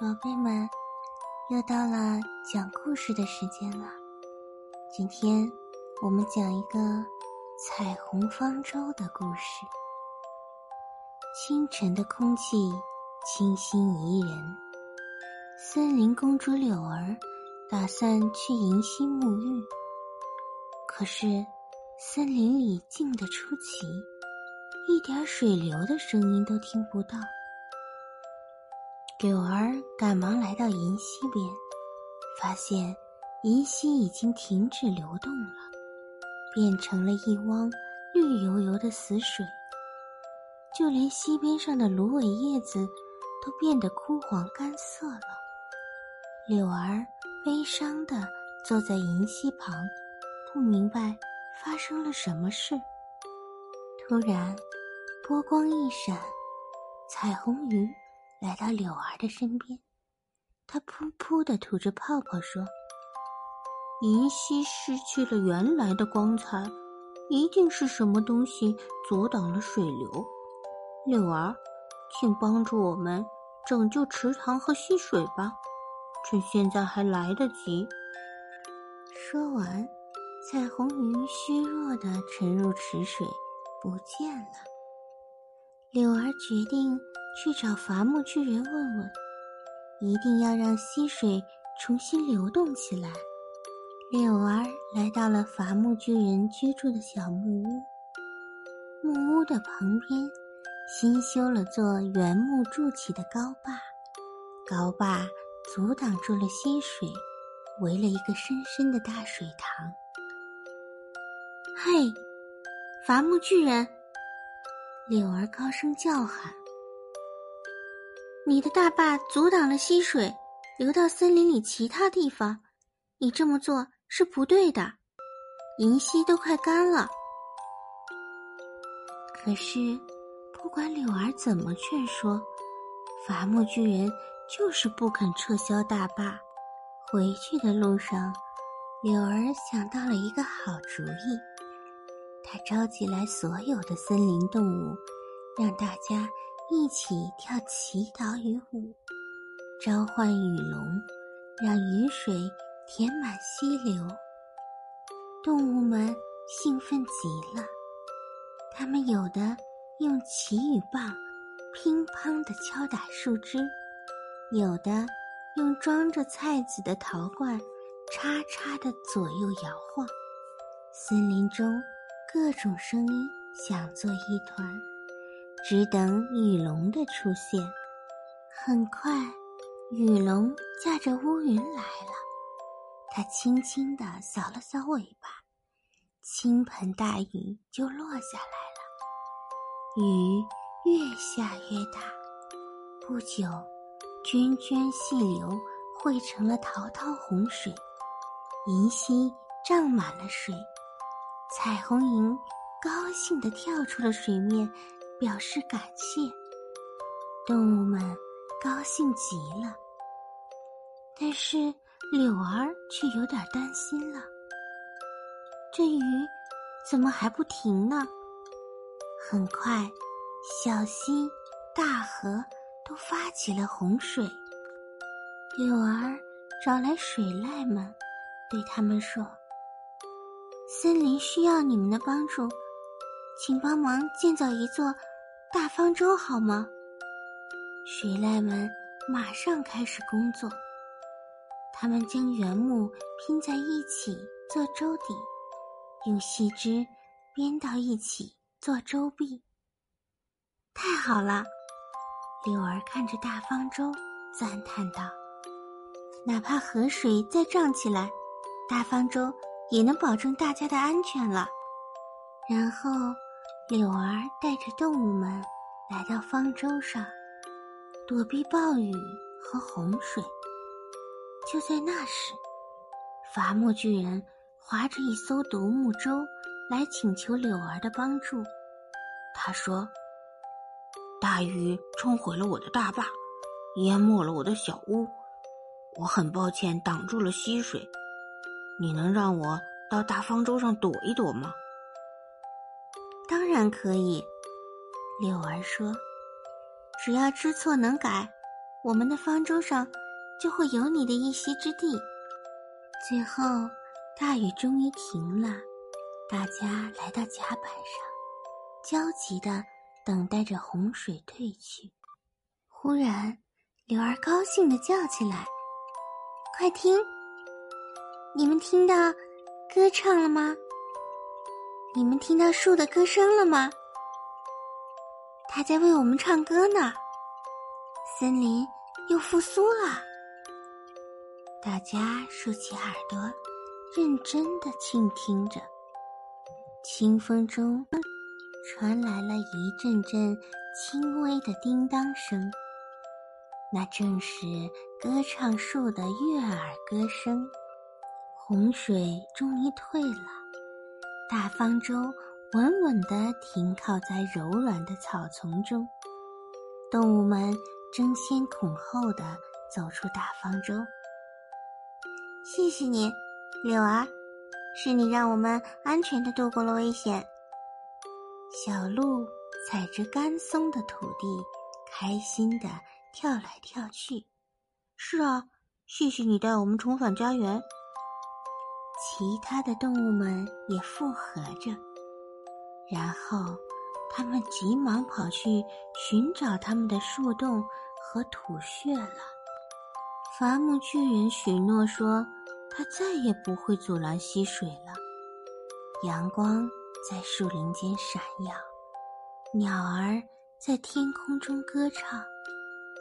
宝贝们，又到了讲故事的时间了。今天我们讲一个彩虹方舟的故事。清晨的空气清新宜人，森林公主柳儿打算去银溪沐浴，可是森林里静得出奇，一点水流的声音都听不到。柳儿赶忙来到银溪边，发现银溪已经停止流动了，变成了一汪绿油油的死水。就连溪边上的芦苇叶子都变得枯黄干涩了。柳儿悲伤地坐在银溪旁，不明白发生了什么事。突然，波光一闪，彩虹鱼。来到柳儿的身边，他噗噗的吐着泡泡说：“银溪失去了原来的光彩，一定是什么东西阻挡了水流。柳儿，请帮助我们拯救池塘和溪水吧，趁现在还来得及。”说完，彩虹鱼虚弱的沉入池水，不见了。柳儿决定。去找伐木巨人问问，一定要让溪水重新流动起来。柳儿来到了伐木巨人居住的小木屋，木屋的旁边新修了座原木筑起的高坝，高坝阻挡住了溪水，围了一个深深的大水塘。嘿，伐木巨人！柳儿高声叫喊。你的大坝阻挡了溪水流到森林里其他地方，你这么做是不对的。银溪都快干了。可是，不管柳儿怎么劝说，伐木巨人就是不肯撤销大坝。回去的路上，柳儿想到了一个好主意，他召集来所有的森林动物，让大家。一起跳祈祷雨舞，召唤雨龙，让雨水填满溪流。动物们兴奋极了，它们有的用祈雨棒乒乓地敲打树枝，有的用装着菜籽的陶罐叉叉地左右摇晃。森林中各种声音响作一团。只等雨龙的出现。很快，雨龙驾着乌云来了。它轻轻地扫了扫尾巴，倾盆大雨就落下来了。雨越下越大，不久，涓涓细流汇成了滔滔洪水，银溪涨满了水。彩虹银高兴地跳出了水面。表示感谢，动物们高兴极了。但是柳儿却有点担心了。这雨怎么还不停呢？很快，小溪、大河都发起了洪水。柳儿找来水濑们，对他们说：“森林需要你们的帮助，请帮忙建造一座。”大方舟好吗？水濑们马上开始工作。他们将原木拼在一起做舟底，用细枝编到一起做舟壁。太好了！柳儿看着大方舟，赞叹道：“哪怕河水再涨起来，大方舟也能保证大家的安全了。”然后。柳儿带着动物们来到方舟上，躲避暴雨和洪水。就在那时，伐木巨人划着一艘独木舟来请求柳儿的帮助。他说：“大雨冲毁了我的大坝，淹没了我的小屋，我很抱歉挡住了溪水。你能让我到大方舟上躲一躲吗？”当然可以，柳儿说：“只要知错能改，我们的方舟上就会有你的一席之地。最后，大雨终于停了，大家来到甲板上，焦急的等待着洪水退去。忽然，柳儿高兴的叫起来：“快听！你们听到歌唱了吗？你们听到树的歌声了吗？它在为我们唱歌呢。森林又复苏了。”大家竖起耳朵，认真的倾听着。清风中传来了一阵阵轻微的叮当声，那正是歌唱树的悦耳歌声。洪水终于退了，大方舟稳稳地停靠在柔软的草丛中。动物们争先恐后地走出大方舟。谢谢你，柳儿，是你让我们安全的度过了危险。小鹿踩着干松的土地，开心的跳来跳去。是啊，谢谢你带我们重返家园。其他的动物们也附和着，然后他们急忙跑去寻找他们的树洞和土穴了。伐木巨人许诺说：“他再也不会阻拦溪水了。”阳光在树林间闪耀，鸟儿在天空中歌唱，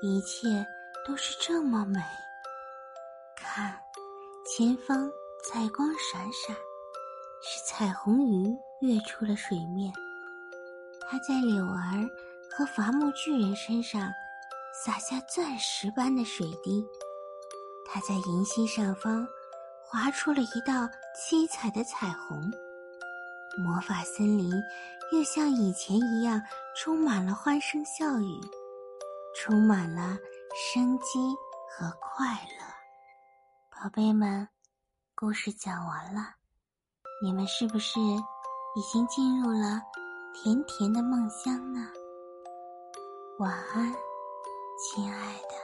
一切都是这么美。看，前方彩光闪闪，是彩虹鱼跃出了水面。它在柳儿和伐木巨人身上洒下钻石般的水滴。它在银溪上方划出了一道七彩的彩虹，魔法森林又像以前一样充满了欢声笑语，充满了生机和快乐。宝贝们，故事讲完了，你们是不是已经进入了甜甜的梦乡呢？晚安，亲爱的。